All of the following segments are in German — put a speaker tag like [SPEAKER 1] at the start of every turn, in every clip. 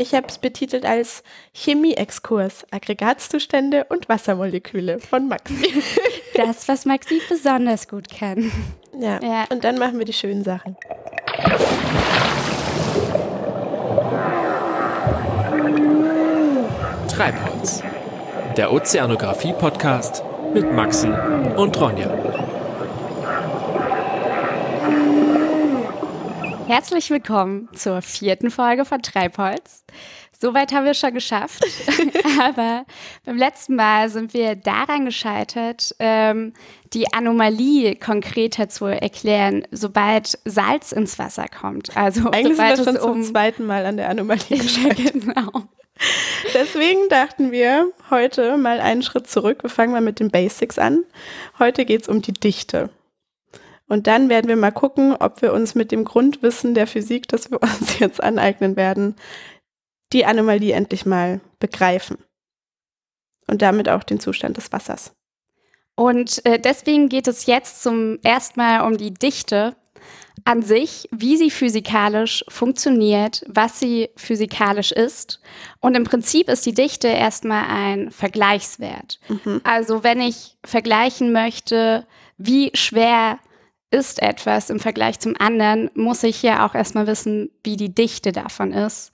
[SPEAKER 1] Ich habe es betitelt als Chemie-Exkurs, Aggregatzustände und Wassermoleküle von Maxi.
[SPEAKER 2] Das, was Maxi besonders gut kann.
[SPEAKER 1] Ja. ja. Und dann machen wir die schönen Sachen.
[SPEAKER 3] Treibholz. Der Ozeanographie-Podcast mit Maxi und Ronja.
[SPEAKER 2] Herzlich willkommen zur vierten Folge von Treibholz. Soweit haben wir schon geschafft. Aber beim letzten Mal sind wir daran gescheitert, ähm, die Anomalie konkreter zu erklären, sobald Salz ins Wasser kommt. Also
[SPEAKER 1] Eigentlich
[SPEAKER 2] sobald
[SPEAKER 1] sind wir schon zum zweiten Mal an der Anomalie gescheitert.
[SPEAKER 2] ja, genau.
[SPEAKER 1] Deswegen dachten wir heute mal einen Schritt zurück. Wir fangen mal mit den Basics an. Heute geht es um die Dichte. Und dann werden wir mal gucken, ob wir uns mit dem Grundwissen der Physik, das wir uns jetzt aneignen werden, die Anomalie endlich mal begreifen. Und damit auch den Zustand des Wassers.
[SPEAKER 2] Und äh, deswegen geht es jetzt zum ersten Mal um die Dichte an sich, wie sie physikalisch funktioniert, was sie physikalisch ist. Und im Prinzip ist die Dichte erstmal ein Vergleichswert. Mhm. Also wenn ich vergleichen möchte, wie schwer ist etwas im Vergleich zum anderen, muss ich ja auch erstmal wissen, wie die Dichte davon ist,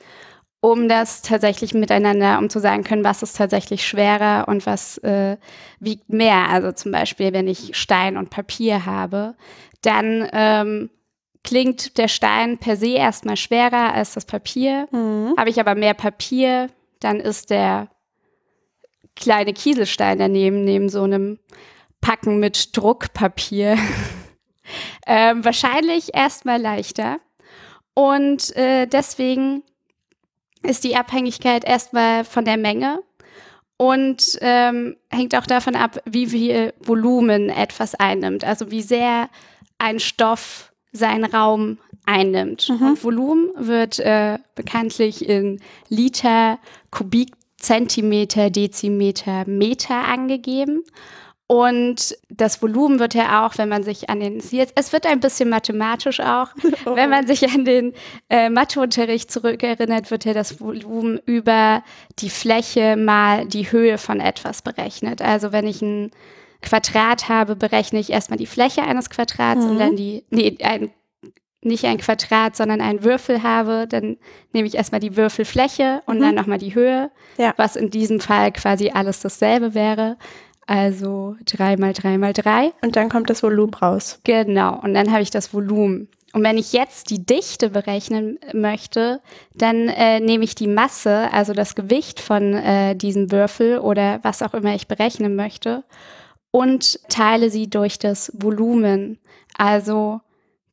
[SPEAKER 2] um das tatsächlich miteinander, um zu sagen können, was ist tatsächlich schwerer und was äh, wiegt mehr. Also zum Beispiel, wenn ich Stein und Papier habe, dann ähm, klingt der Stein per se erstmal schwerer als das Papier. Mhm. Habe ich aber mehr Papier, dann ist der kleine Kieselstein daneben, neben so einem Packen mit Druckpapier, ähm, wahrscheinlich erstmal leichter. Und äh, deswegen ist die Abhängigkeit erstmal von der Menge und ähm, hängt auch davon ab, wie viel Volumen etwas einnimmt. Also wie sehr ein Stoff seinen Raum einnimmt. Mhm. Und Volumen wird äh, bekanntlich in Liter, Kubikzentimeter, Dezimeter, Meter angegeben. Und das Volumen wird ja auch, wenn man sich an den, es wird ein bisschen mathematisch auch, oh. wenn man sich an den äh, Matheunterricht zurückerinnert, wird ja das Volumen über die Fläche mal die Höhe von etwas berechnet. Also wenn ich ein Quadrat habe, berechne ich erstmal die Fläche eines Quadrats mhm. und dann die, nee, ein, nicht ein Quadrat, sondern einen Würfel habe, dann nehme ich erstmal die Würfelfläche und mhm. dann nochmal die Höhe, ja. was in diesem Fall quasi alles dasselbe wäre. Also drei mal drei mal drei.
[SPEAKER 1] Und dann kommt das Volumen raus.
[SPEAKER 2] Genau. Und dann habe ich das Volumen. Und wenn ich jetzt die Dichte berechnen möchte, dann äh, nehme ich die Masse, also das Gewicht von äh, diesem Würfel oder was auch immer ich berechnen möchte und teile sie durch das Volumen, also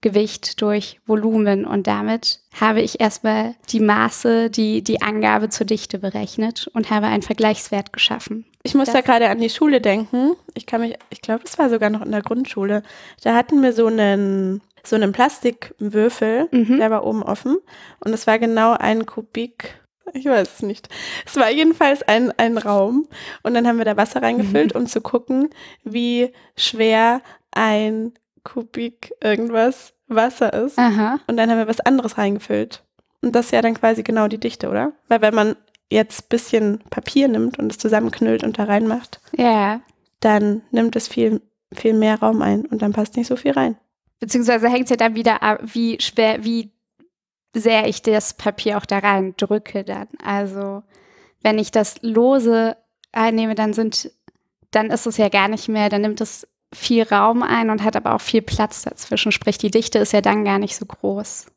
[SPEAKER 2] Gewicht durch Volumen. Und damit habe ich erstmal die Maße, die, die Angabe zur Dichte berechnet und habe einen Vergleichswert geschaffen.
[SPEAKER 1] Ich muss das da gerade an die Schule denken. Ich kann mich, ich glaube, es war sogar noch in der Grundschule. Da hatten wir so einen, so einen Plastikwürfel, mhm. der war oben offen. Und es war genau ein Kubik ich weiß es nicht. Es war jedenfalls ein, ein Raum und dann haben wir da Wasser reingefüllt, mhm. um zu gucken, wie schwer ein Kubik irgendwas Wasser ist. Aha. Und dann haben wir was anderes reingefüllt. Und das ist ja dann quasi genau die Dichte, oder? Weil wenn man jetzt ein bisschen Papier nimmt und es zusammenknüllt und da reinmacht,
[SPEAKER 2] ja.
[SPEAKER 1] dann nimmt es viel, viel mehr Raum ein und dann passt nicht so viel rein.
[SPEAKER 2] Beziehungsweise hängt es ja dann wieder ab, wie schwer, wie sehr ich das Papier auch da rein drücke dann. Also wenn ich das lose einnehme, dann sind, dann ist es ja gar nicht mehr, dann nimmt es viel Raum ein und hat aber auch viel Platz dazwischen. Sprich, die Dichte ist ja dann gar nicht so groß.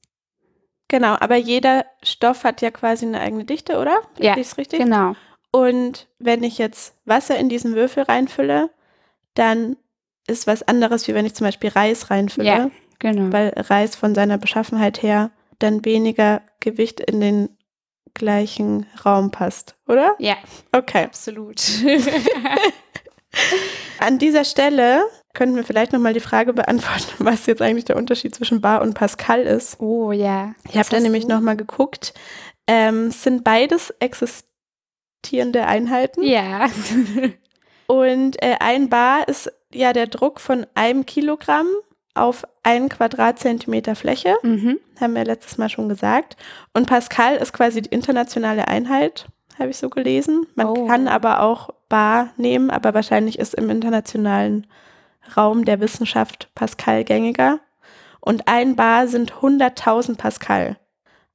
[SPEAKER 1] Genau, aber jeder Stoff hat ja quasi eine eigene Dichte, oder?
[SPEAKER 2] Ja, ist richtig? genau.
[SPEAKER 1] Und wenn ich jetzt Wasser in diesen Würfel reinfülle, dann ist was anderes, wie wenn ich zum Beispiel Reis reinfülle. Ja, genau. Weil Reis von seiner Beschaffenheit her dann weniger Gewicht in den gleichen Raum passt, oder?
[SPEAKER 2] Ja.
[SPEAKER 1] Okay.
[SPEAKER 2] Absolut.
[SPEAKER 1] An dieser Stelle könnten wir vielleicht nochmal die Frage beantworten, was jetzt eigentlich der Unterschied zwischen Bar und Pascal ist.
[SPEAKER 2] Oh ja.
[SPEAKER 1] Ich habe da nämlich nochmal geguckt. Ähm, sind beides existierende Einheiten?
[SPEAKER 2] Ja.
[SPEAKER 1] und äh, ein Bar ist ja der Druck von einem Kilogramm auf einen Quadratzentimeter Fläche,
[SPEAKER 2] Mhm.
[SPEAKER 1] haben wir letztes Mal schon gesagt. Und Pascal ist quasi die internationale Einheit, habe ich so gelesen. Man
[SPEAKER 2] Oh.
[SPEAKER 1] kann aber auch Bar nehmen, aber wahrscheinlich ist im internationalen Raum der Wissenschaft Pascal gängiger. Und ein Bar sind 100.000 Pascal,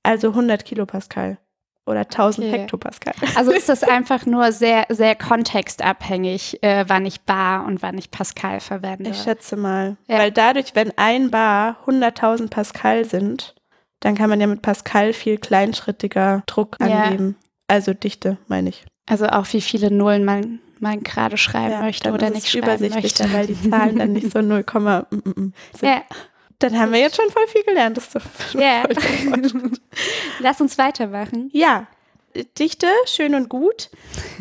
[SPEAKER 1] also 100 Kilopascal oder 1000
[SPEAKER 2] Okay.
[SPEAKER 1] Hektopascal.
[SPEAKER 2] Also ist das einfach nur sehr, sehr kontextabhängig, äh, wann ich Bar und wann ich Pascal verwende.
[SPEAKER 1] Ich schätze mal.
[SPEAKER 2] Ja.
[SPEAKER 1] Weil dadurch, wenn ein Bar 100.000 Pascal sind, dann kann man ja mit Pascal viel kleinschrittiger Druck
[SPEAKER 2] Ja.
[SPEAKER 1] angeben. Also Dichte, meine ich.
[SPEAKER 2] Also auch wie viele Nullen man, man gerade schreiben möchte
[SPEAKER 1] dann
[SPEAKER 2] oder nicht schreiben möchte.
[SPEAKER 1] weil die Zahlen dann nicht so 0, mm, mm, sind.
[SPEAKER 2] Ja,
[SPEAKER 1] Dann haben wir jetzt schon voll viel gelernt. Das
[SPEAKER 2] ja. Lass uns weitermachen.
[SPEAKER 1] Ja, Dichte, schön und gut.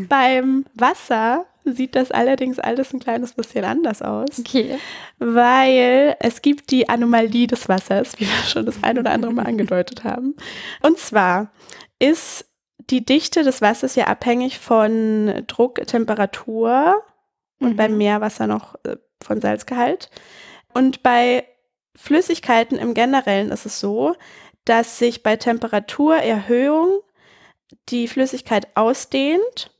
[SPEAKER 1] Beim Wasser sieht das allerdings alles ein kleines bisschen anders aus,
[SPEAKER 2] Okay.
[SPEAKER 1] weil es gibt die Anomalie des Wassers, wie wir schon das ein oder andere Mal angedeutet haben. Und zwar ist die Dichte des Wassers ja abhängig von Druck, Temperatur und
[SPEAKER 2] Mhm.
[SPEAKER 1] beim Meerwasser noch äh, von Salzgehalt. Und bei Flüssigkeiten im Generellen ist es so, dass sich bei Temperaturerhöhung die Flüssigkeit ausdehnt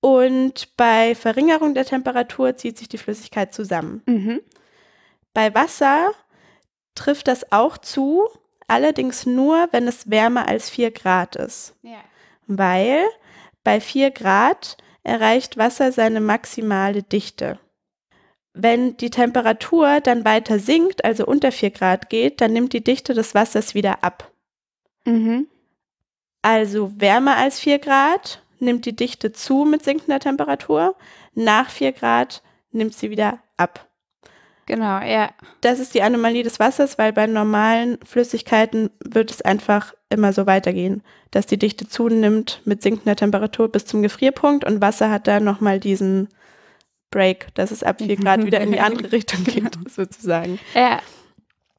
[SPEAKER 1] und bei Verringerung der Temperatur zieht sich die Flüssigkeit zusammen.
[SPEAKER 2] Mhm.
[SPEAKER 1] Bei Wasser trifft das auch zu, allerdings nur, wenn es wärmer als 4 Grad ist
[SPEAKER 2] Ja.
[SPEAKER 1] Weil bei 4 Grad erreicht Wasser seine maximale Dichte. Wenn die Temperatur dann weiter sinkt, also unter 4 Grad geht, dann nimmt die Dichte des Wassers wieder ab.
[SPEAKER 2] Mhm.
[SPEAKER 1] Also wärmer als 4 Grad nimmt die Dichte zu mit sinkender Temperatur, nach 4 Grad nimmt sie wieder ab.
[SPEAKER 2] Genau, ja.
[SPEAKER 1] Das ist die Anomalie des Wassers, weil bei normalen Flüssigkeiten wird es einfach immer so weitergehen, dass die Dichte zunimmt mit sinkender Temperatur bis zum Gefrierpunkt und Wasser hat dann nochmal diesen Break, dass es ab 4 Grad wieder in die andere Richtung geht, sozusagen.
[SPEAKER 2] Ja.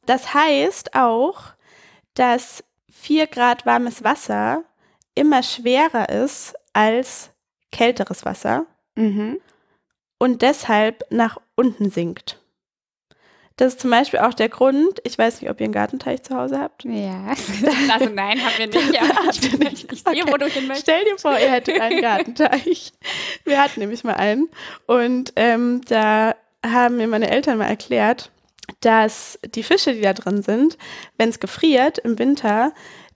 [SPEAKER 1] Das heißt auch, dass 4 Grad warmes Wasser immer schwerer ist als kälteres Wasser
[SPEAKER 2] Mhm.
[SPEAKER 1] und deshalb nach unten sinkt. Das ist zum Beispiel auch der Grund, ich weiß nicht, ob ihr einen Gartenteich zu Hause habt.
[SPEAKER 2] Ja. Also nein, haben wir nicht. Aber ich, bin nicht. ich sehe, wo du hin möchtest.
[SPEAKER 1] Stell dir vor, ihr hättet einen Gartenteich. Wir hatten nämlich mal einen. Und ähm, da haben mir meine Eltern mal erklärt, dass die Fische, die da drin sind, wenn es gefriert im Winter,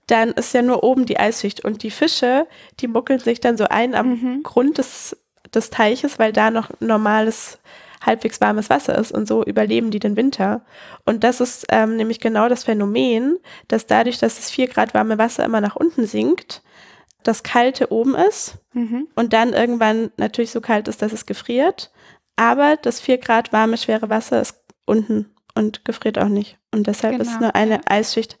[SPEAKER 1] dann ist ja nur oben die Eisschicht. Und die Fische, die muckeln sich dann so ein am
[SPEAKER 2] Mhm.
[SPEAKER 1] Grund des, des Teiches, weil da noch normales, halbwegs warmes Wasser ist. Und so überleben die den Winter. Und das ist ähm, nämlich genau das Phänomen, dass dadurch, dass das 4 Grad warme Wasser immer nach unten sinkt, das Kalte oben ist
[SPEAKER 2] Mhm.
[SPEAKER 1] und dann irgendwann natürlich so kalt ist, dass es gefriert. Aber das 4 Grad warme, schwere Wasser ist unten und gefriert auch nicht. Und deshalb ist
[SPEAKER 2] Genau,
[SPEAKER 1] nur eine
[SPEAKER 2] ja.
[SPEAKER 1] Eisschicht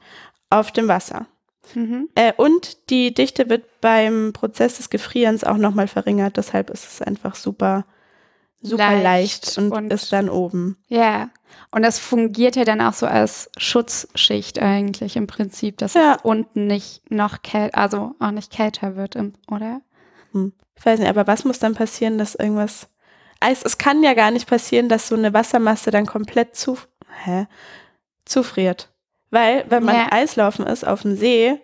[SPEAKER 1] auf dem Wasser.
[SPEAKER 2] Mhm.
[SPEAKER 1] Äh, und die Dichte wird beim Prozess des Gefrierens auch nochmal verringert. Deshalb ist es einfach super, super leicht,
[SPEAKER 2] Leicht
[SPEAKER 1] und,
[SPEAKER 2] und-
[SPEAKER 1] ist dann oben.
[SPEAKER 2] Ja. Und das fungiert ja dann auch so als Schutzschicht eigentlich im Prinzip, dass
[SPEAKER 1] Ja.
[SPEAKER 2] es unten nicht noch kälter, also auch nicht kälter wird, im, oder?
[SPEAKER 1] Hm. Ich weiß nicht, aber was muss dann passieren, dass irgendwas. Eis, es kann ja gar nicht passieren, dass so eine Wassermasse dann komplett zu, hä? zufriert. Weil, wenn man
[SPEAKER 2] Ja.
[SPEAKER 1] Eislaufen ist auf dem See,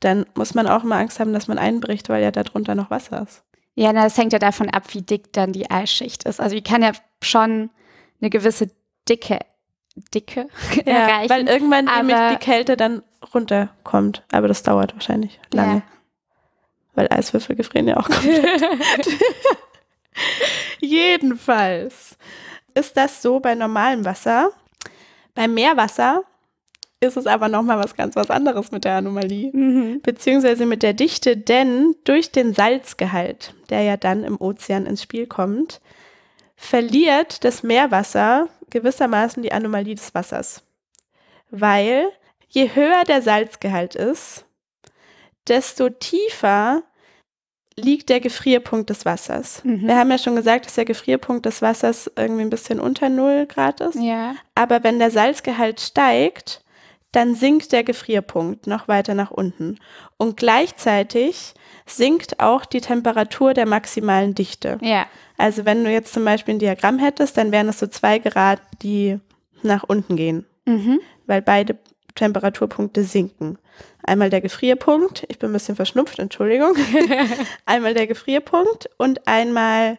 [SPEAKER 1] dann muss man auch immer Angst haben, dass man einbricht, weil ja darunter noch Wasser ist.
[SPEAKER 2] Ja, na, das hängt ja davon ab, wie dick dann die Eisschicht ist. Also die kann ja schon eine gewisse Dicke, Dicke erreichen.
[SPEAKER 1] weil irgendwann nämlich
[SPEAKER 2] aber-
[SPEAKER 1] die Kälte dann runterkommt. Aber das dauert wahrscheinlich lange.
[SPEAKER 2] Ja.
[SPEAKER 1] Weil Eiswürfel gefrieren ja auch komplett. Jedenfalls ist das so bei normalem Wasser. Beim Meerwasser ist es aber nochmal was ganz was anderes mit der Anomalie.
[SPEAKER 2] mhm.
[SPEAKER 1] Beziehungsweise mit der Dichte, denn durch den Salzgehalt, der ja dann im Ozean ins Spiel kommt, verliert das Meerwasser gewissermaßen die Anomalie des Wassers. Weil je höher der Salzgehalt ist, desto tiefer liegt der Gefrierpunkt des Wassers.
[SPEAKER 2] Mhm.
[SPEAKER 1] Wir haben ja schon gesagt, dass der Gefrierpunkt des Wassers irgendwie ein bisschen unter 0 Grad ist.
[SPEAKER 2] Ja.
[SPEAKER 1] Aber wenn der Salzgehalt steigt, dann sinkt der Gefrierpunkt noch weiter nach unten. Und gleichzeitig sinkt auch die Temperatur der maximalen Dichte.
[SPEAKER 2] Ja.
[SPEAKER 1] Also wenn du jetzt zum Beispiel ein Diagramm hättest, dann wären es so zwei Grad, die nach unten gehen,
[SPEAKER 2] Mhm.
[SPEAKER 1] weil beide Temperaturpunkte sinken. Einmal der Gefrierpunkt, ich bin ein bisschen verschnupft, Entschuldigung. einmal der Gefrierpunkt und einmal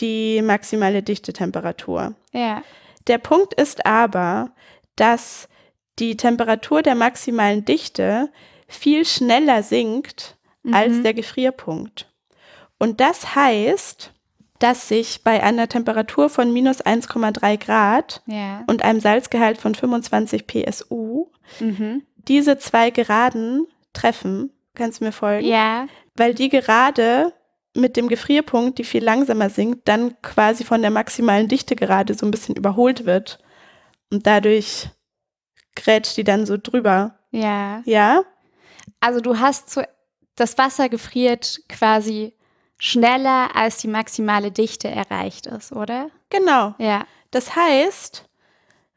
[SPEAKER 1] die maximale Dichtetemperatur.
[SPEAKER 2] Ja.
[SPEAKER 1] Der Punkt ist aber, dass die Temperatur der maximalen Dichte viel schneller sinkt als
[SPEAKER 2] Mhm.
[SPEAKER 1] der Gefrierpunkt. Und das heißt, dass sich bei einer Temperatur von minus 1,3 Grad
[SPEAKER 2] Ja.
[SPEAKER 1] und einem Salzgehalt von 25 PSU
[SPEAKER 2] Mhm.
[SPEAKER 1] diese zwei Geraden treffen. Kannst du mir folgen?
[SPEAKER 2] Ja.
[SPEAKER 1] Weil die Gerade mit dem Gefrierpunkt, die viel langsamer sinkt, dann quasi von der maximalen Dichte gerade so ein bisschen überholt wird. Und dadurch grätscht die dann so drüber.
[SPEAKER 2] Ja.
[SPEAKER 1] Ja?
[SPEAKER 2] Also du hast zu, das Wasser gefriert quasi schneller, als die maximale Dichte erreicht ist, oder?
[SPEAKER 1] Genau.
[SPEAKER 2] Ja.
[SPEAKER 1] Das heißt,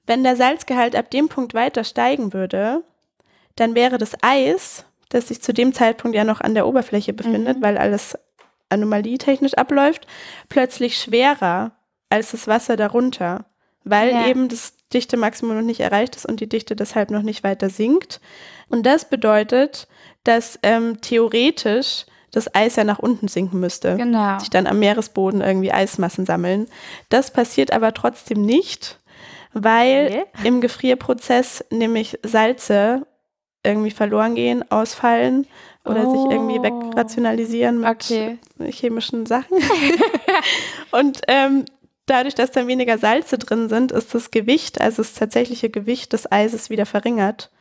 [SPEAKER 1] wenn der Salzgehalt ab dem Punkt weiter steigen würde, dann wäre das Eis, das sich zu dem Zeitpunkt ja noch an der Oberfläche befindet,
[SPEAKER 2] Mhm.
[SPEAKER 1] weil alles anomalietechnisch abläuft, plötzlich schwerer als das Wasser darunter, weil
[SPEAKER 2] Ja.
[SPEAKER 1] eben das Dichtemaximum noch nicht erreicht ist und die Dichte deshalb noch nicht weiter sinkt. Und das bedeutet, dass ähm, theoretisch das Eis ja nach unten sinken müsste
[SPEAKER 2] Genau.
[SPEAKER 1] sich dann am Meeresboden irgendwie Eismassen sammeln. Das passiert aber trotzdem nicht, weil im Gefrierprozess nämlich Salze irgendwie verloren gehen, ausfallen oder
[SPEAKER 2] Oh.
[SPEAKER 1] sich irgendwie wegrationalisieren mit
[SPEAKER 2] Okay.
[SPEAKER 1] chemischen Sachen. Und ähm, dadurch, dass dann weniger Salze drin sind, ist das Gewicht, also das tatsächliche Gewicht des Eises wieder verringert.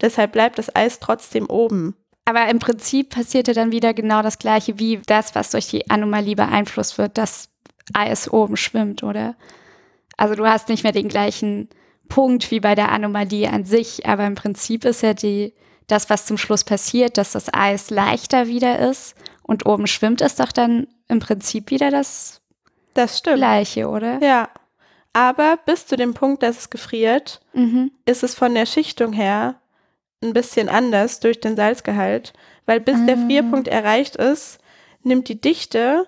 [SPEAKER 1] Deshalb bleibt das Eis trotzdem oben.
[SPEAKER 2] Aber im Prinzip passiert ja dann wieder genau das Gleiche wie das, was durch die Anomalie beeinflusst wird, dass Eis oben schwimmt, oder? Also du hast nicht mehr den gleichen Punkt wie bei der Anomalie an sich, aber im Prinzip ist ja die, das, was zum Schluss passiert, dass das Eis leichter wieder ist und oben schwimmt, ist doch dann im Prinzip wieder das
[SPEAKER 1] Das stimmt.
[SPEAKER 2] Gleiche, oder?
[SPEAKER 1] Ja. Aber bis zu dem Punkt, dass es gefriert,
[SPEAKER 2] Mhm.
[SPEAKER 1] ist es von der Schichtung her ein bisschen anders durch den Salzgehalt, weil bis der
[SPEAKER 2] Ah.
[SPEAKER 1] Frierpunkt erreicht ist, nimmt die Dichte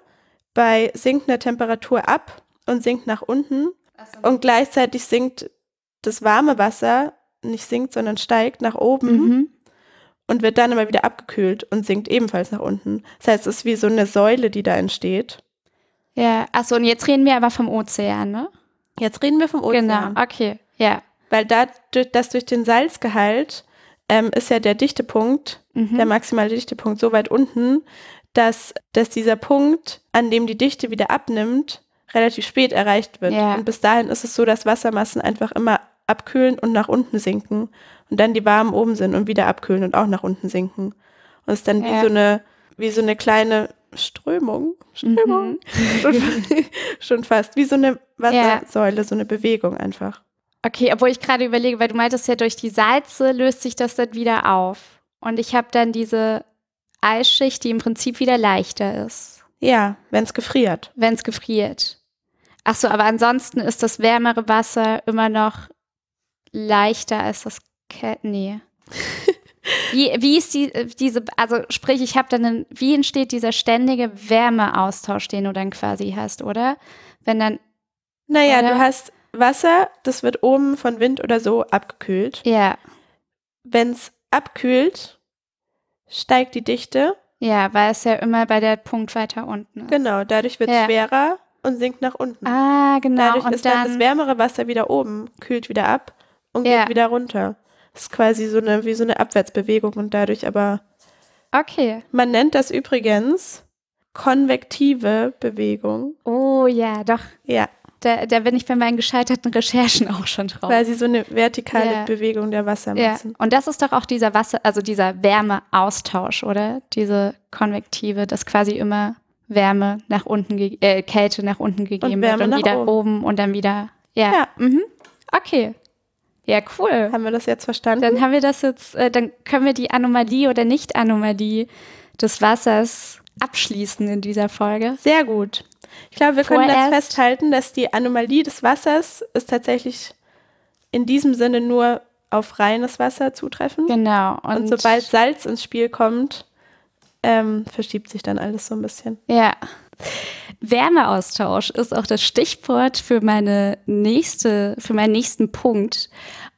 [SPEAKER 1] bei sinkender Temperatur ab und sinkt nach unten und gleichzeitig sinkt das warme Wasser, nicht sinkt, sondern steigt nach oben
[SPEAKER 2] Mhm.
[SPEAKER 1] und wird dann aber wieder abgekühlt und sinkt ebenfalls nach unten. Das heißt, es ist wie so eine Säule, die da entsteht.
[SPEAKER 2] Ja, achso, und jetzt reden wir aber vom Ozean, ne?
[SPEAKER 1] Jetzt reden wir vom Ozean.
[SPEAKER 2] Genau, okay, ja.
[SPEAKER 1] Weil da, das durch den Salzgehalt ähm, ist ja der Dichtepunkt,
[SPEAKER 2] Mhm.
[SPEAKER 1] der maximale Dichtepunkt so weit unten, dass, dass dieser Punkt, an dem die Dichte wieder abnimmt, relativ spät erreicht wird.
[SPEAKER 2] Ja.
[SPEAKER 1] Und bis dahin ist es so, dass Wassermassen einfach immer abkühlen und nach unten sinken und dann die warmen oben sind und wieder abkühlen und auch nach unten sinken. Und es ist dann wie
[SPEAKER 2] Ja.
[SPEAKER 1] so eine, wie so eine kleine Strömung. Strömung.
[SPEAKER 2] Mhm.
[SPEAKER 1] Schon, schon fast. Wie so eine Wassersäule, so eine Bewegung einfach.
[SPEAKER 2] Okay, obwohl ich gerade überlege, weil du meintest ja, durch die Salze löst sich das dann wieder auf. Und ich habe dann diese Eisschicht, die im Prinzip wieder leichter ist,
[SPEAKER 1] Ja, wenn es gefriert.
[SPEAKER 2] wenn es gefriert. Ach so, aber ansonsten ist das wärmere Wasser immer noch leichter als das Kä Nee. Wie, wie ist die, äh, diese, also sprich, ich habe dann, einen, wie entsteht dieser ständige Wärmeaustausch, den du dann quasi hast, oder? Wenn dann,
[SPEAKER 1] Naja,
[SPEAKER 2] Oder?
[SPEAKER 1] du hast Wasser, das wird oben von Wind oder so abgekühlt.
[SPEAKER 2] ja,
[SPEAKER 1] Wenn es abkühlt, steigt die Dichte.
[SPEAKER 2] ja, weil es ja immer bei der Punkt weiter unten ist.
[SPEAKER 1] Genau, dadurch wird es
[SPEAKER 2] Ja.
[SPEAKER 1] schwerer und sinkt nach unten.
[SPEAKER 2] Ah, genau.
[SPEAKER 1] dadurch
[SPEAKER 2] und
[SPEAKER 1] ist dann, das
[SPEAKER 2] dann,
[SPEAKER 1] wärmere Wasser wieder oben, kühlt wieder ab und
[SPEAKER 2] Ja.
[SPEAKER 1] geht wieder runter. Das ist quasi so eine, wie so eine Abwärtsbewegung und dadurch aber,
[SPEAKER 2] okay.
[SPEAKER 1] man nennt das übrigens konvektive Bewegung.
[SPEAKER 2] Oh ja, doch.
[SPEAKER 1] Ja,
[SPEAKER 2] Da, da bin ich bei meinen gescheiterten Recherchen auch schon drauf.
[SPEAKER 1] quasi so eine vertikale
[SPEAKER 2] Ja.
[SPEAKER 1] Bewegung der
[SPEAKER 2] Ja,
[SPEAKER 1] Wassermassen.
[SPEAKER 2] und das ist doch auch dieser Wasser, also dieser Wärmeaustausch, oder? Diese konvektive, dass quasi immer Wärme nach unten, äh, Kälte nach unten gegeben
[SPEAKER 1] Wärme
[SPEAKER 2] wird und wieder
[SPEAKER 1] oben.
[SPEAKER 2] oben. und dann wieder. Ja.
[SPEAKER 1] Ja.
[SPEAKER 2] Mhm. Okay. Ja, cool.
[SPEAKER 1] Haben wir das jetzt verstanden?
[SPEAKER 2] Dann haben wir das jetzt, äh, dann können wir die Anomalie oder Nicht-Anomalie des Wassers abschließen in dieser Folge.
[SPEAKER 1] Sehr gut. Ich glaube, wir können das
[SPEAKER 2] Vorerst-
[SPEAKER 1] festhalten, dass die Anomalie des Wassers ist tatsächlich in diesem Sinne nur auf reines Wasser zutreffen.
[SPEAKER 2] Genau.
[SPEAKER 1] Und, sobald Salz ins Spiel kommt, ähm, verschiebt sich dann alles so ein bisschen.
[SPEAKER 2] Ja. Wärmeaustausch ist auch das Stichwort für meine nächste, für meinen nächsten Punkt.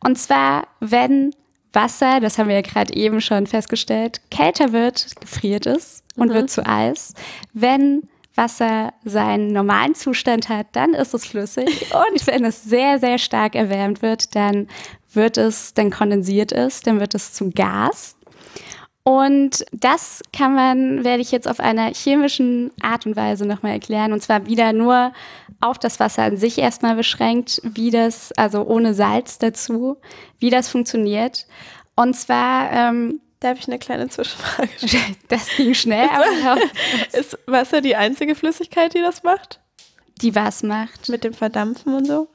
[SPEAKER 2] Und zwar, wenn Wasser, das haben wir ja gerade eben schon festgestellt, kälter wird, gefriert es und mhm. wird zu Eis. Wenn Wasser seinen normalen Zustand hat, dann ist es flüssig. Und wenn es sehr, sehr stark erwärmt wird, dann wird es, dann kondensiert es, dann wird es zu Gas. Und das kann man, werde ich jetzt auf einer chemischen Art und Weise nochmal erklären. Und zwar wieder nur auf das Wasser an sich erstmal beschränkt, wie das, also ohne Salz dazu, wie das funktioniert. Und zwar, ähm,
[SPEAKER 1] Darf ich eine kleine Zwischenfrage
[SPEAKER 2] stellen? Das ging schnell, aber
[SPEAKER 1] ist Wasser die einzige Flüssigkeit, die das macht?
[SPEAKER 2] Die was macht?
[SPEAKER 1] Mit dem Verdampfen und so?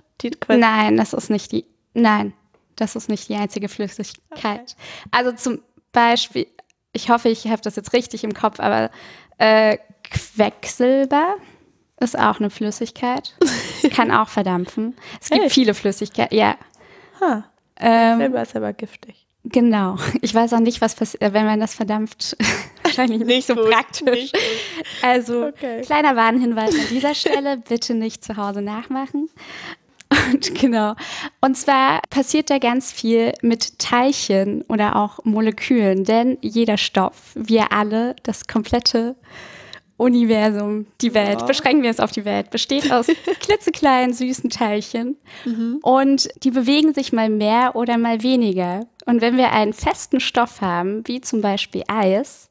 [SPEAKER 2] nein, das ist nicht die. Nein, das ist nicht die einzige Flüssigkeit. Okay. Also zum Beispiel, ich hoffe, ich habe das jetzt richtig im Kopf, aber äh, Quecksilber ist auch eine Flüssigkeit, kann auch verdampfen. Es gibt hey. viele Flüssigkeiten, ja.
[SPEAKER 1] Ha. Ähm, Quecksilber ist aber giftig.
[SPEAKER 2] Genau. Ich weiß auch nicht, was passiert, äh, wenn man das verdampft. Wahrscheinlich nicht, nicht so gut, praktisch. Nicht also, okay. kleiner Warnhinweis an dieser Stelle, bitte nicht zu Hause nachmachen. Und genau. Und zwar passiert da ganz viel mit Teilchen oder auch Molekülen, denn jeder Stoff, wir alle, das komplette Universum, die Welt, ja. beschränken wir es auf die Welt, besteht aus klitzekleinen, süßen Teilchen. Mhm. Und die bewegen sich mal mehr oder mal weniger. Und wenn wir einen festen Stoff haben, wie zum Beispiel Eis,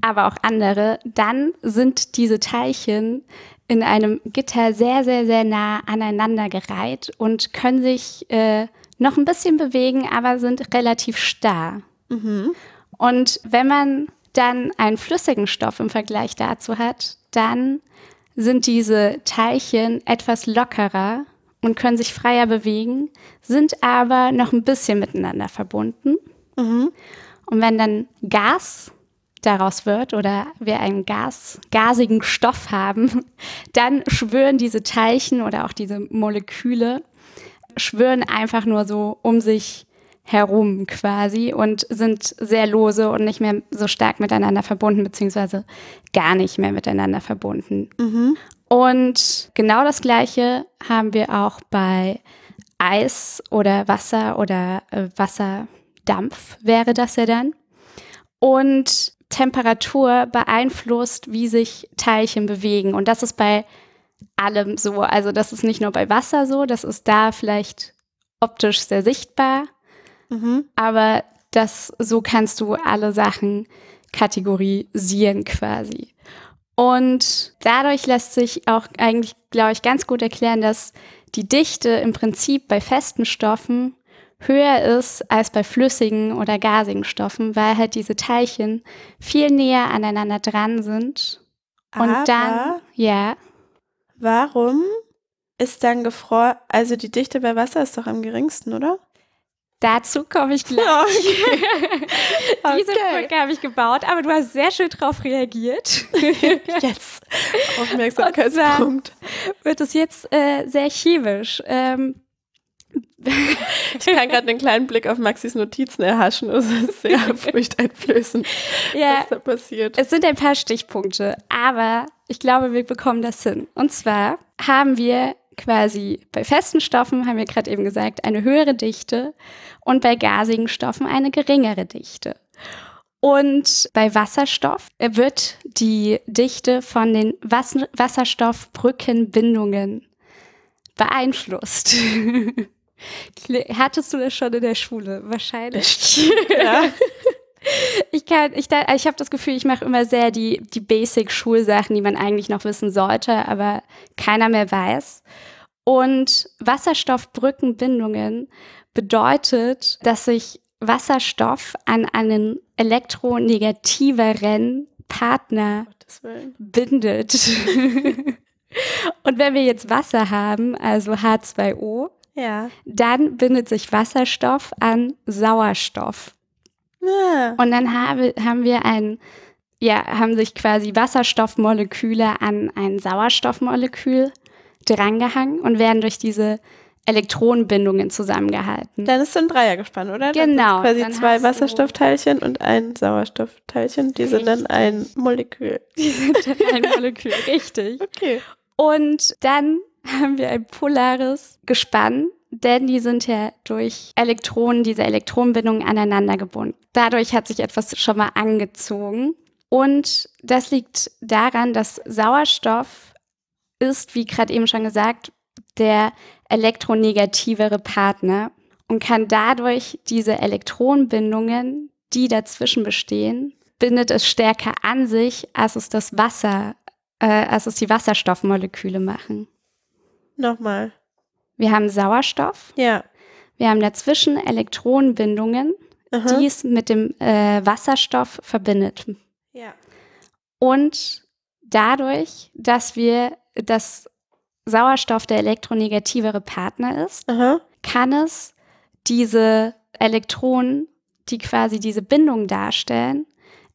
[SPEAKER 2] aber auch andere, dann sind diese Teilchen in einem Gitter sehr, sehr, sehr nah aneinander gereiht und können sich äh, noch ein bisschen bewegen, aber sind relativ starr. Mhm. Und wenn man dann einen flüssigen Stoff im Vergleich dazu hat, dann sind diese Teilchen etwas lockerer und können sich freier bewegen, sind aber noch ein bisschen miteinander verbunden. Mhm. Und wenn dann Gas daraus wird oder wir einen Gas, gasigen Stoff haben, dann schwören diese Teilchen oder auch diese Moleküle, schwören einfach nur so um sich herum quasi und sind sehr lose und nicht mehr so stark miteinander verbunden, beziehungsweise gar nicht mehr miteinander verbunden. Mhm. Und genau das Gleiche haben wir auch bei Eis oder Wasser oder äh, Wasserdampf wäre das ja dann. Und Temperatur beeinflusst, wie sich Teilchen bewegen. Und das ist bei allem so. Also das ist nicht nur bei Wasser so, das ist da vielleicht optisch sehr sichtbar, mhm. aber das, so kannst du alle Sachen kategorisieren quasi. Und dadurch lässt sich auch eigentlich, glaube ich, ganz gut erklären, dass die Dichte im Prinzip bei festen Stoffen höher ist als bei flüssigen oder gasigen Stoffen, weil halt diese Teilchen viel näher aneinander dran sind. Und Aber dann, ja.
[SPEAKER 1] Warum ist dann gefroren, also die Dichte bei Wasser ist doch am geringsten, oder?
[SPEAKER 2] Dazu komme ich gleich. Okay. Diese okay. Brücke habe ich gebaut, aber du hast sehr schön darauf reagiert.
[SPEAKER 1] yes. Aufmerksamkeitspunkt.
[SPEAKER 2] Wird es jetzt äh, sehr chemisch. Ähm,
[SPEAKER 1] ich kann gerade einen kleinen Blick auf Maxis Notizen erhaschen. Es ist sehr furchteinflößend, ja, was da passiert.
[SPEAKER 2] Es sind ein paar Stichpunkte, aber ich glaube, wir bekommen das hin. Und zwar haben wir quasi bei festen Stoffen, haben wir gerade eben gesagt, eine höhere Dichte und bei gasigen Stoffen eine geringere Dichte. Und bei Wasserstoff wird die Dichte von den Wasserstoffbrückenbindungen beeinflusst. Hattest du das schon in der Schule? Wahrscheinlich. Ja. Ich kann, ich, ich habe das Gefühl, ich mache immer sehr die, die Basic-Schulsachen, die man eigentlich noch wissen sollte, aber keiner mehr weiß. Und Wasserstoffbrückenbindungen bedeutet, dass sich Wasserstoff an einen elektronegativeren Partner bindet. Und wenn wir jetzt Wasser haben, also H2O, ja. Dann bindet sich Wasserstoff an Sauerstoff. Ja. Und dann habe, haben wir ein, ja, haben sich quasi Wasserstoffmoleküle an ein Sauerstoffmolekül drangehangen und werden durch diese Elektronenbindungen zusammengehalten.
[SPEAKER 1] Dann ist so ein Dreiergespann, oder?
[SPEAKER 2] Genau.
[SPEAKER 1] quasi zwei Wasserstoffteilchen und ein Sauerstoffteilchen. Die sind dann ein Molekül.
[SPEAKER 2] Die sind dann ein Molekül, richtig.
[SPEAKER 1] Okay.
[SPEAKER 2] Und dann haben wir ein polares Gespann, denn die sind ja durch Elektronen, diese Elektronenbindungen aneinander gebunden. Dadurch hat sich etwas schon mal angezogen. Und das liegt daran, dass Sauerstoff ist, wie gerade eben schon gesagt, der elektronegativere Partner und kann dadurch diese Elektronenbindungen, die dazwischen bestehen, bindet es stärker an sich, als es das Wasser, äh, als es die Wasserstoffmoleküle machen.
[SPEAKER 1] Nochmal.
[SPEAKER 2] Wir haben Sauerstoff.
[SPEAKER 1] Ja.
[SPEAKER 2] Wir haben dazwischen Elektronenbindungen,
[SPEAKER 1] Aha.
[SPEAKER 2] die es mit dem äh, Wasserstoff verbindet.
[SPEAKER 1] Ja.
[SPEAKER 2] Und dadurch, dass wir, dass Sauerstoff der elektronegativere Partner ist,
[SPEAKER 1] Aha.
[SPEAKER 2] kann es diese Elektronen, die quasi diese Bindung darstellen,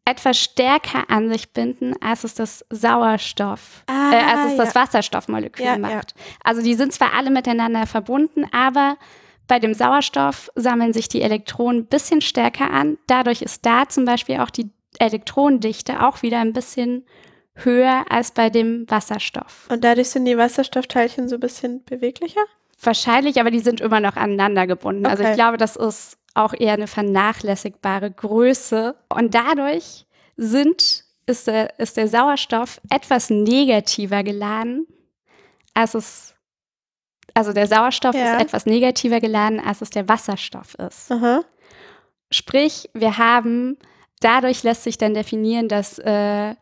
[SPEAKER 2] etwas stärker an sich binden, als es das Sauerstoff,
[SPEAKER 1] Ah,
[SPEAKER 2] äh, als es das
[SPEAKER 1] ja.
[SPEAKER 2] Wasserstoffmolekül
[SPEAKER 1] Ja,
[SPEAKER 2] macht. Also die sind zwar alle miteinander verbunden, aber bei dem Sauerstoff sammeln sich die Elektronen ein bisschen stärker an. Dadurch ist da zum Beispiel auch die Elektronendichte auch wieder ein bisschen höher als bei dem Wasserstoff.
[SPEAKER 1] Und dadurch sind die Wasserstoffteilchen so ein bisschen beweglicher?
[SPEAKER 2] Wahrscheinlich, aber die sind immer noch aneinander gebunden. Also ich
[SPEAKER 1] Okay.
[SPEAKER 2] glaube, das ist auch eher eine vernachlässigbare Größe. Und dadurch sind, ist, der, ist der Sauerstoff etwas negativer geladen, als es, also der Sauerstoff
[SPEAKER 1] Ja.
[SPEAKER 2] ist etwas negativer geladen, als es der Wasserstoff ist.
[SPEAKER 1] Aha.
[SPEAKER 2] Sprich, wir haben, dadurch lässt sich dann definieren, dass äh,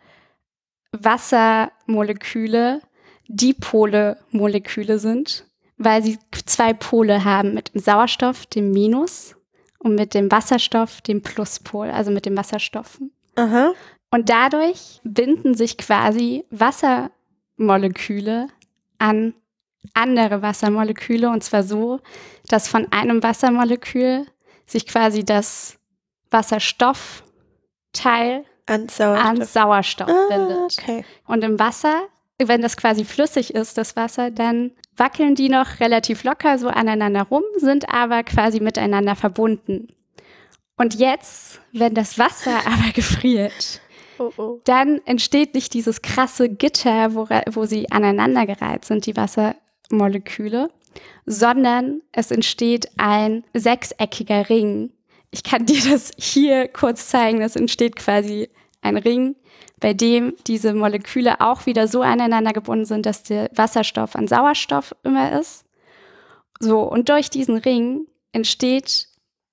[SPEAKER 2] Wassermoleküle dipole Moleküle sind, weil sie zwei Pole haben mit dem Sauerstoff, dem Minus, und mit dem Wasserstoff, dem Pluspol, also mit den Wasserstoffen.
[SPEAKER 1] Aha.
[SPEAKER 2] Und dadurch binden sich quasi Wassermoleküle an andere Wassermoleküle und zwar so, dass von einem Wassermolekül sich quasi das Wasserstoffteil
[SPEAKER 1] An Sauerstoff.
[SPEAKER 2] an Sauerstoff
[SPEAKER 1] ah,
[SPEAKER 2] bindet.
[SPEAKER 1] okay.
[SPEAKER 2] Und im Wasser, wenn das quasi flüssig ist, das Wasser, dann wackeln die noch relativ locker so aneinander rum, sind aber quasi miteinander verbunden. Und jetzt, wenn das Wasser aber gefriert,
[SPEAKER 1] Oh, oh.
[SPEAKER 2] dann entsteht nicht dieses krasse Gitter, wo, wo sie aneinandergereiht sind, die Wassermoleküle, sondern es entsteht ein sechseckiger Ring. Ich kann dir das hier kurz zeigen. Es entsteht quasi ein Ring, bei dem diese Moleküle auch wieder so aneinander gebunden sind, dass der Wasserstoff an Sauerstoff immer ist. So, und durch diesen Ring entsteht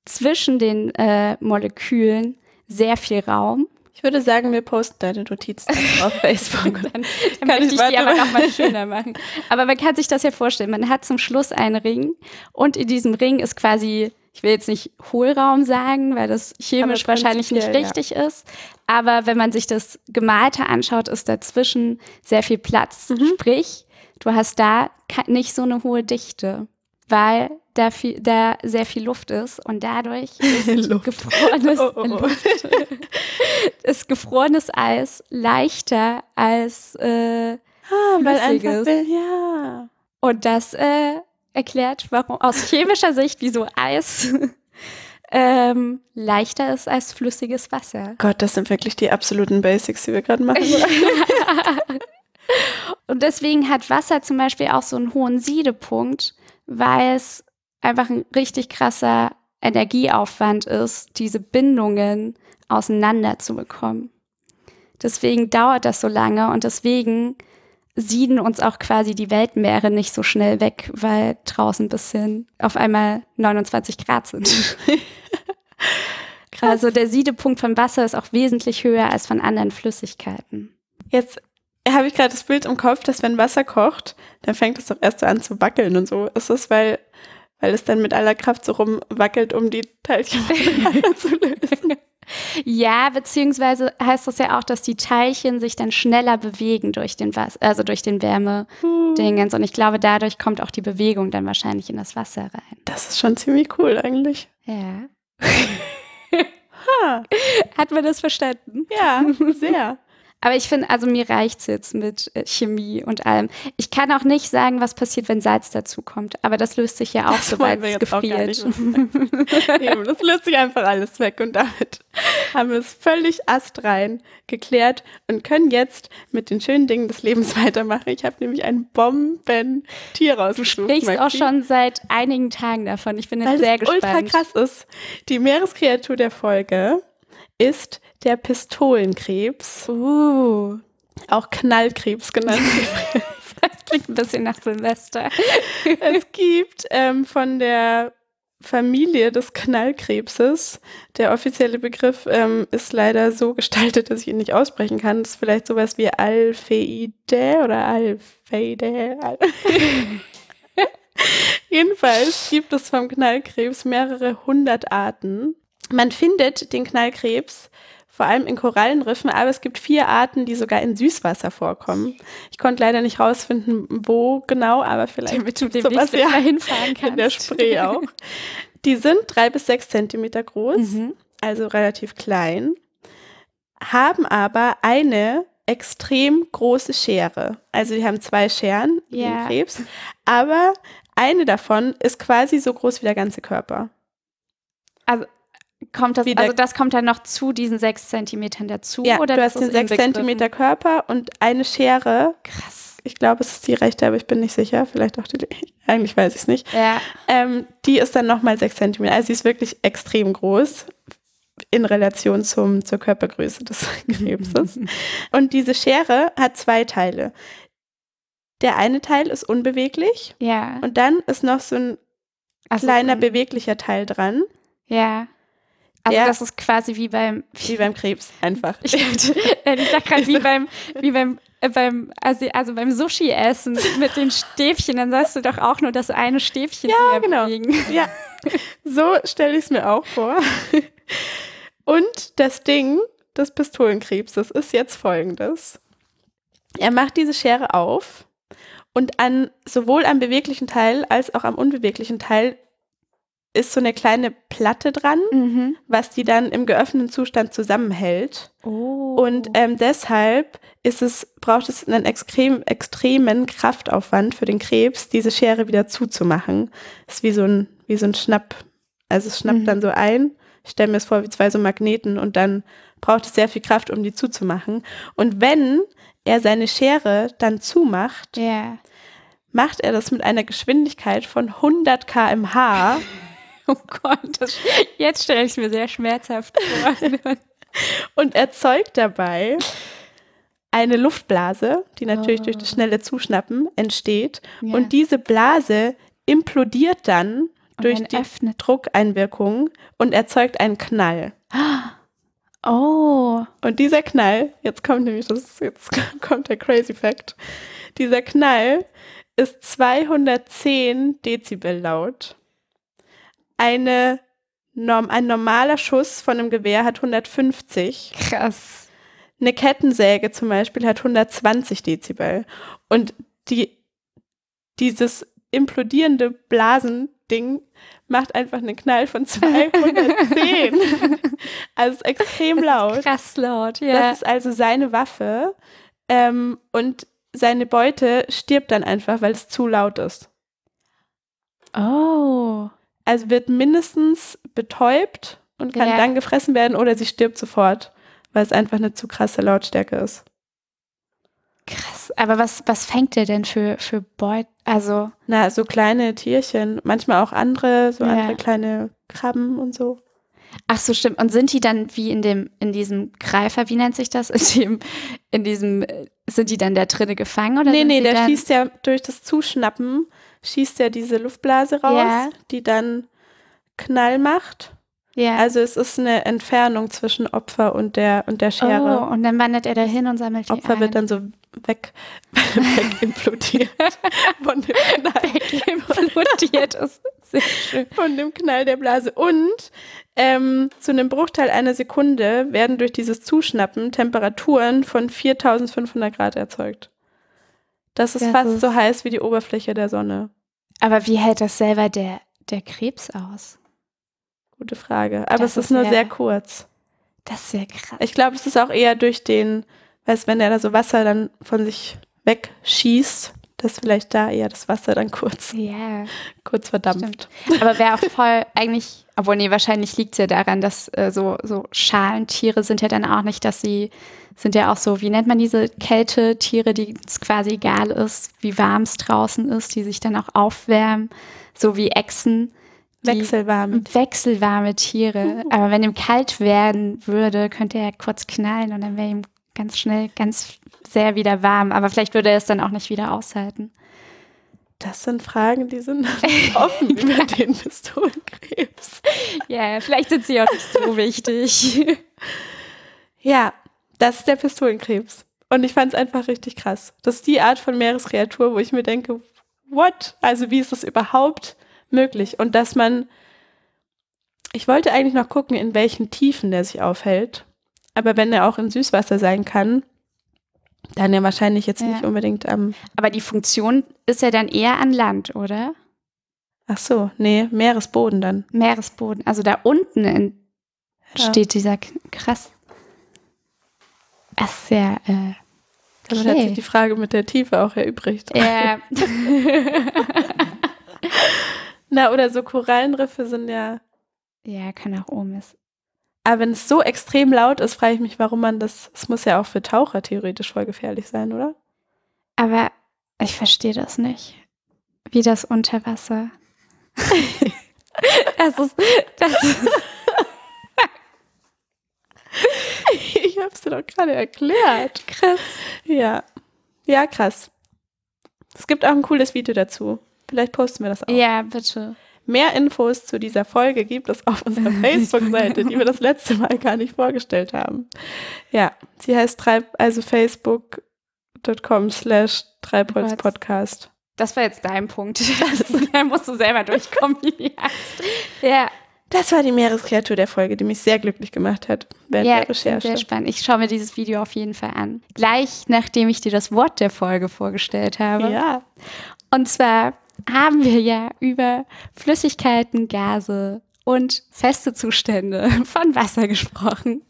[SPEAKER 2] zwischen den äh, Molekülen sehr viel Raum.
[SPEAKER 1] Ich würde sagen, wir posten deine Notizen auf Facebook.
[SPEAKER 2] Dann, dann
[SPEAKER 1] Kann
[SPEAKER 2] möchte
[SPEAKER 1] ich
[SPEAKER 2] ich die aber
[SPEAKER 1] mal.
[SPEAKER 2] nochmal schöner machen. Aber man kann sich das ja vorstellen. Man hat zum Schluss einen Ring und in diesem Ring ist quasi, ich will jetzt nicht Hohlraum sagen, weil das chemisch wahrscheinlich nicht
[SPEAKER 1] prinzipiell, ja.
[SPEAKER 2] richtig ist. Aber wenn man sich das Gemalte anschaut, ist dazwischen sehr viel Platz.
[SPEAKER 1] Mhm.
[SPEAKER 2] Sprich, du hast da nicht so eine hohe Dichte, weil da, viel, da sehr viel Luft ist und dadurch ist gefrorenes
[SPEAKER 1] Oh, oh, oh.
[SPEAKER 2] Ist gefrorenes Eis leichter als äh,
[SPEAKER 1] Ah, weil einfach, ja.
[SPEAKER 2] und das äh, erklärt, warum aus chemischer Sicht, wieso Eis ähm, leichter ist als flüssiges Wasser.
[SPEAKER 1] Gott, das sind wirklich die absoluten Basics, die wir gerade machen.
[SPEAKER 2] Und deswegen hat Wasser zum Beispiel auch so einen hohen Siedepunkt, weil es einfach ein richtig krasser Energieaufwand ist, diese Bindungen auseinander zu bekommen. Deswegen dauert das so lange und deswegen sieden uns auch quasi die Weltmeere nicht so schnell weg, weil draußen ein bisschen auf einmal 29 Grad sind. Also der Siedepunkt von Wasser ist auch wesentlich höher als von anderen Flüssigkeiten.
[SPEAKER 1] Jetzt habe ich gerade das Bild im Kopf, dass wenn Wasser kocht, dann fängt es doch erst so an zu wackeln und so. Ist das, weil, weil es dann mit aller Kraft so rumwackelt, um die Teilchen zu lösen?
[SPEAKER 2] Ja, beziehungsweise heißt das ja auch, dass die Teilchen sich dann schneller bewegen durch den Wasser, also durch den Wärmedingens. Und ich glaube, dadurch kommt auch die Bewegung dann wahrscheinlich in das Wasser rein.
[SPEAKER 1] Das ist schon ziemlich cool eigentlich.
[SPEAKER 2] Ja.
[SPEAKER 1] Ha,
[SPEAKER 2] Hat man das verstanden?
[SPEAKER 1] ja, sehr.
[SPEAKER 2] Aber ich finde, also mir reicht es jetzt mit äh, Chemie und allem. Ich kann auch nicht sagen, was passiert, wenn Salz dazukommt. Aber das löst sich ja auch, sobald es gefriert.
[SPEAKER 1] Eben, das löst sich einfach alles weg. Und damit haben wir es völlig astrein geklärt und können jetzt mit den schönen Dingen des Lebens weitermachen. Ich habe nämlich ein Bomben-Tier rausgesucht.
[SPEAKER 2] Du sprichst auch schon seit einigen Tagen davon. Ich bin jetzt Weil sehr gespannt.
[SPEAKER 1] ultra krass ist. Die Meereskreatur der Folge ist der Pistolenkrebs.
[SPEAKER 2] Uh.
[SPEAKER 1] Auch Knallkrebs genannt.
[SPEAKER 2] das klingt ein bisschen nach Silvester.
[SPEAKER 1] es gibt ähm, von der Familie des Knallkrebses. Der offizielle Begriff ähm, ist leider so gestaltet, dass ich ihn nicht aussprechen kann. Das ist vielleicht sowas wie Alpheide oder Alpheide. Jedenfalls gibt es vom Knallkrebs mehrere hundert Arten. Man findet den Knallkrebs vor allem in Korallenriffen, aber es gibt vier Arten, die sogar in Süßwasser vorkommen. Ich konnte leider nicht rausfinden, wo genau, aber vielleicht
[SPEAKER 2] Damit du sowas ja hinfahren kannst.
[SPEAKER 1] In der Spree auch. Die sind drei bis sechs Zentimeter groß, mhm. also relativ klein, haben aber eine extrem große Schere. Also die haben zwei Scheren, ja. den Krebs, aber eine davon ist quasi so groß wie der ganze Körper.
[SPEAKER 2] Also Kommt das, also das kommt dann noch zu diesen sechs Zentimetern dazu?
[SPEAKER 1] Ja,
[SPEAKER 2] oder
[SPEAKER 1] du hast den sechs Zentimeter Körper und eine Schere.
[SPEAKER 2] Krass.
[SPEAKER 1] Ich glaube, es ist die rechte, aber ich bin nicht sicher. Vielleicht auch die, eigentlich weiß ich es nicht.
[SPEAKER 2] Ja.
[SPEAKER 1] Ähm, die ist dann nochmal sechs Zentimeter. Also sie ist wirklich extrem groß in Relation zum, zur Körpergröße des Krebses. und diese Schere hat zwei Teile. Der eine Teil ist unbeweglich.
[SPEAKER 2] Ja.
[SPEAKER 1] Und dann ist noch so ein Ach, kleiner so beweglicher Teil dran.
[SPEAKER 2] Ja. Also ja. das ist quasi wie beim
[SPEAKER 1] wie beim Krebs einfach.
[SPEAKER 2] ich, ich sag gerade wie beim wie beim äh, beim also, also beim Sushi essen mit den Stäbchen, dann sagst du doch auch nur das eine Stäbchen
[SPEAKER 1] ja, genau. Bewegen. Ja. So stelle ich es mir auch vor. Und das Ding des Pistolenkrebses ist jetzt folgendes. Er macht diese Schere auf und an sowohl am beweglichen Teil als auch am unbeweglichen Teil ist so eine kleine Platte dran, mhm. was die dann im geöffneten Zustand zusammenhält.
[SPEAKER 2] Oh.
[SPEAKER 1] Und ähm, deshalb ist es, braucht es einen extrem, extremen Kraftaufwand für den Krebs, diese Schere wieder zuzumachen. Ist wie so ein, wie so ein Schnapp. Also es schnappt mhm. dann so ein. Ich stelle mir es vor wie zwei so Magneten und dann braucht es sehr viel Kraft, um die zuzumachen. Und wenn er seine Schere dann zumacht,
[SPEAKER 2] yeah.
[SPEAKER 1] macht er das mit einer Geschwindigkeit von 100 km/h.
[SPEAKER 2] Oh Gott, das, jetzt stelle ich es mir sehr schmerzhaft vor.
[SPEAKER 1] und erzeugt dabei eine Luftblase, die natürlich oh. durch das schnelle Zuschnappen entsteht. Ja. Und diese Blase implodiert dann und durch die öffnet. Druckeinwirkung und erzeugt einen Knall.
[SPEAKER 2] Oh.
[SPEAKER 1] Und dieser Knall, jetzt kommt nämlich das, jetzt kommt der Crazy Fact. Dieser Knall ist 210 Dezibel laut eine Norm, ein normaler Schuss von einem Gewehr hat 150.
[SPEAKER 2] Krass.
[SPEAKER 1] Eine Kettensäge zum Beispiel hat 120 Dezibel. Und die, dieses implodierende Blasending macht einfach einen Knall von 210. also extrem laut.
[SPEAKER 2] Krass laut, ja.
[SPEAKER 1] Das ist also seine Waffe. Ähm, und seine Beute stirbt dann einfach, weil es zu laut ist.
[SPEAKER 2] Oh.
[SPEAKER 1] Also wird mindestens betäubt und kann ja. dann gefressen werden oder sie stirbt sofort, weil es einfach eine zu krasse Lautstärke ist.
[SPEAKER 2] Krass, aber was, was fängt der denn für, für Beut? Also.
[SPEAKER 1] Na, so kleine Tierchen, manchmal auch andere, so ja. andere kleine Krabben und so.
[SPEAKER 2] Ach so, stimmt. Und sind die dann wie in dem, in diesem Greifer, wie nennt sich das? In dem, in diesem, sind die dann da drinne gefangen oder?
[SPEAKER 1] Nee, nee, der schießt ja durch das Zuschnappen schießt er diese Luftblase raus, ja. die dann Knall macht.
[SPEAKER 2] Ja.
[SPEAKER 1] Also es ist eine Entfernung zwischen Opfer und der und der Schere.
[SPEAKER 2] Oh, und dann wandert er da hin und sammelt die
[SPEAKER 1] Opfer
[SPEAKER 2] ein.
[SPEAKER 1] wird dann so weg, weg implodiert von dem Knall.
[SPEAKER 2] implodiert ist sehr schön.
[SPEAKER 1] Von dem Knall der Blase. Und ähm, zu einem Bruchteil einer Sekunde werden durch dieses Zuschnappen Temperaturen von 4500 Grad erzeugt. Das ist das fast ist so heiß wie die Oberfläche der Sonne.
[SPEAKER 2] Aber wie hält das selber der, der Krebs aus?
[SPEAKER 1] Gute Frage. Aber das es ist, ist nur sehr kurz.
[SPEAKER 2] Das ist sehr krass.
[SPEAKER 1] Ich glaube, es ist auch eher durch den, Weißt wenn er da so Wasser dann von sich wegschießt, dass vielleicht da eher das Wasser dann kurz,
[SPEAKER 2] Ja,
[SPEAKER 1] kurz verdampft.
[SPEAKER 2] stimmt. Aber wäre auch voll eigentlich, obwohl nee, wahrscheinlich liegt es ja daran, dass äh, so, so Schalentiere sind ja dann auch nicht, dass sie, sind ja auch so, wie nennt man diese Kältetiere, die es quasi egal ist, wie warm es draußen ist, die sich dann auch aufwärmen, so wie Echsen. die-
[SPEAKER 1] Wechselwarm.
[SPEAKER 2] Wechselwarme Tiere. Aber wenn ihm kalt werden würde, könnte er kurz knallen und dann wäre ihm ganz schnell ganz sehr wieder warm. Aber vielleicht würde er es dann auch nicht wieder aushalten.
[SPEAKER 1] Das sind Fragen, die sind offen über den Pistolenkrebs.
[SPEAKER 2] Ja, vielleicht sind sie auch nicht so wichtig.
[SPEAKER 1] Ja, das ist der Pistolenkrebs. Und ich fand es einfach richtig krass. Das ist die Art von Meereskreatur, wo ich mir denke, what? Also wie ist das überhaupt möglich? Und dass man, ich wollte eigentlich noch gucken, in welchen Tiefen der sich aufhält. Aber wenn er auch in Süßwasser sein kann, dann ja wahrscheinlich jetzt
[SPEAKER 2] Ja.
[SPEAKER 1] nicht unbedingt am,
[SPEAKER 2] Aber die Funktion ist ja dann eher an Land, oder?
[SPEAKER 1] ach so, nee, Meeresboden dann.
[SPEAKER 2] Meeresboden. Also da unten in,
[SPEAKER 1] Ja.
[SPEAKER 2] steht dieser krass. Das ist ja, äh,
[SPEAKER 1] Damit hat sich die Frage mit der Tiefe auch erübrigt.
[SPEAKER 2] äh,
[SPEAKER 1] Na, oder so Korallenriffe sind ja
[SPEAKER 2] ja, kann auch oben ist.
[SPEAKER 1] Aber wenn es so extrem laut ist, frage ich mich, warum man das. Es muss ja auch für Taucher theoretisch voll gefährlich sein, oder?
[SPEAKER 2] Aber ich verstehe das nicht. Wie das Unterwasser. das ist, das ist,
[SPEAKER 1] Ich habe es dir doch gerade erklärt.
[SPEAKER 2] krass.
[SPEAKER 1] Ja. Ja, krass. Es gibt auch ein cooles Video dazu. Vielleicht posten wir das auch.
[SPEAKER 2] Ja, bitte.
[SPEAKER 1] Mehr Infos zu dieser Folge gibt es auf unserer Facebook-Seite, die wir das letzte Mal gar nicht vorgestellt haben. Ja, sie heißt treib, also facebook.com slash treibholzpodcast.
[SPEAKER 2] Das war jetzt dein Punkt. Da musst du selber durchkommen, wie. Ja,
[SPEAKER 1] Das war die Meereskreatur der Folge, die mich sehr glücklich gemacht hat während
[SPEAKER 2] ja
[SPEAKER 1] der
[SPEAKER 2] klingt sehr
[SPEAKER 1] Recherche.
[SPEAKER 2] spannend. Ich schaue mir dieses Video auf jeden Fall an. Gleich nachdem ich dir das Wort der Folge vorgestellt habe.
[SPEAKER 1] Ja.
[SPEAKER 2] Und zwar haben wir ja über Flüssigkeiten, Gase und feste Zustände von Wasser gesprochen.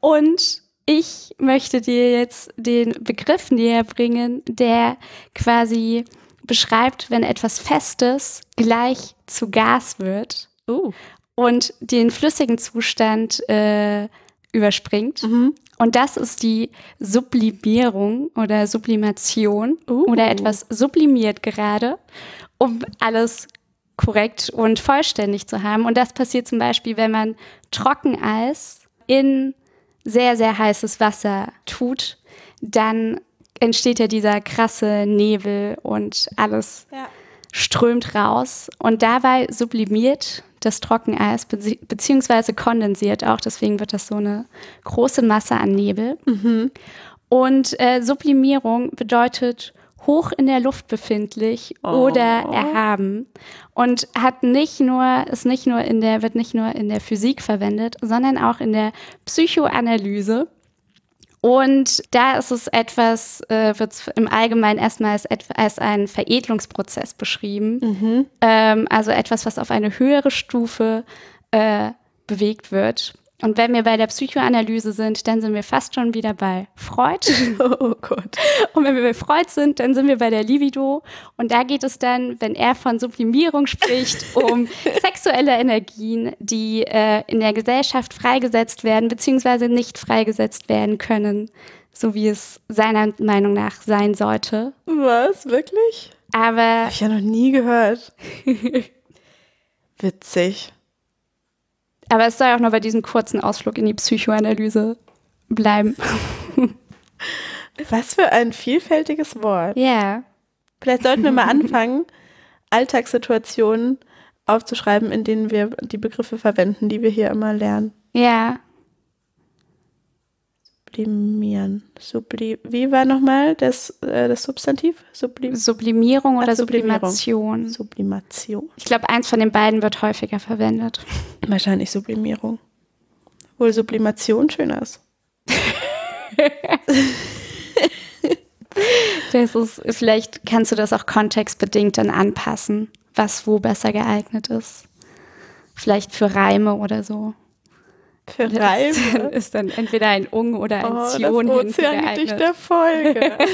[SPEAKER 2] Und ich möchte dir jetzt den Begriff näher bringen, der quasi beschreibt, wenn etwas Festes gleich zu Gas wird
[SPEAKER 1] Uh.
[SPEAKER 2] und den flüssigen Zustand äh, überspringt.
[SPEAKER 1] Mhm.
[SPEAKER 2] Und das ist die Sublimierung oder Sublimation
[SPEAKER 1] Uh.
[SPEAKER 2] oder etwas sublimiert gerade, um alles korrekt und vollständig zu haben. Und das passiert zum Beispiel, wenn man Trockeneis in sehr, sehr heißes Wasser tut, dann entsteht ja dieser krasse Nebel und alles
[SPEAKER 1] Ja.
[SPEAKER 2] strömt raus und dabei sublimiert das Trockeneis bezie- beziehungsweise kondensiert auch, deswegen wird das so eine große Masse an Nebel.
[SPEAKER 1] Mhm.
[SPEAKER 2] Und äh, Sublimierung bedeutet hoch in der Luft befindlich
[SPEAKER 1] Oh.
[SPEAKER 2] oder erhaben und hat nicht nur ist nicht nur in der wird nicht nur in der Physik verwendet, sondern auch in der Psychoanalyse. Und da ist es etwas, äh, wird es im Allgemeinen erstmal als, als ein Veredelungsprozess beschrieben.
[SPEAKER 1] Mhm.
[SPEAKER 2] Ähm, also etwas, was auf eine höhere Stufe äh, bewegt wird. Und wenn wir bei der Psychoanalyse sind, dann sind wir fast schon wieder bei Freud.
[SPEAKER 1] Oh Gott.
[SPEAKER 2] Und wenn wir bei Freud sind, dann sind wir bei der Libido. Und da geht es dann, wenn er von Sublimierung spricht, um sexuelle Energien, die äh, in der Gesellschaft freigesetzt werden, beziehungsweise nicht freigesetzt werden können, so wie es seiner Meinung nach sein sollte.
[SPEAKER 1] Was? Wirklich?
[SPEAKER 2] Aber
[SPEAKER 1] Habe ich ja noch nie gehört. Witzig.
[SPEAKER 2] Aber es soll auch nur bei diesem kurzen Ausflug in die Psychoanalyse bleiben.
[SPEAKER 1] Was für ein vielfältiges Wort.
[SPEAKER 2] Ja.
[SPEAKER 1] Vielleicht sollten wir mal anfangen, Alltagssituationen aufzuschreiben, in denen wir die Begriffe verwenden, die wir hier immer lernen.
[SPEAKER 2] Ja.
[SPEAKER 1] Sublimieren. Subli Wie war nochmal das, äh, das Substantiv? Sublim
[SPEAKER 2] Sublimierung oder
[SPEAKER 1] Ach, Sublimierung.
[SPEAKER 2] Sublimation.
[SPEAKER 1] Sublimation.
[SPEAKER 2] Ich glaube, eins von den beiden wird häufiger verwendet.
[SPEAKER 1] Wahrscheinlich Sublimierung. Wohl Sublimation schöner ist.
[SPEAKER 2] Das ist, vielleicht kannst du das auch kontextbedingt dann anpassen, was wo besser geeignet ist. Vielleicht für Reime oder so.
[SPEAKER 1] Reime.
[SPEAKER 2] ist dann entweder ein Ung oder ein
[SPEAKER 1] Oh,
[SPEAKER 2] Zion
[SPEAKER 1] das
[SPEAKER 2] hinzugeeignet.
[SPEAKER 1] Ozeangedicht der Folge.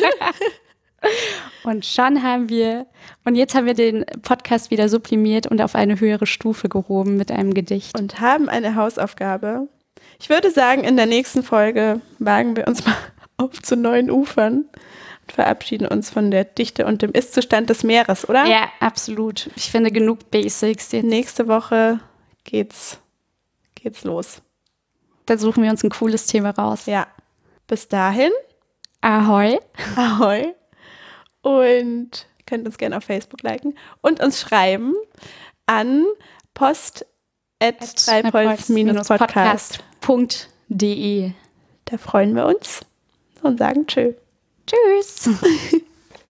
[SPEAKER 2] Und schon haben wir, und jetzt haben wir den Podcast wieder sublimiert und auf eine höhere Stufe gehoben mit einem Gedicht.
[SPEAKER 1] und haben eine Hausaufgabe. Ich würde sagen, in der nächsten Folge wagen wir uns mal auf zu neuen Ufern und verabschieden uns von der Dichte und dem Ist-Zustand des Meeres, oder?
[SPEAKER 2] Ja, absolut. Ich finde genug Basics. Jetzt,
[SPEAKER 1] Nächste Woche geht's, geht's los.
[SPEAKER 2] Da suchen wir uns ein cooles Thema raus.
[SPEAKER 1] Ja. Bis dahin,
[SPEAKER 2] Ahoi.
[SPEAKER 1] ahoi. Und könnt uns gerne auf Facebook liken und uns schreiben an post
[SPEAKER 2] podcast.de.
[SPEAKER 1] Da freuen wir uns und sagen Tschö.
[SPEAKER 2] Tschüss.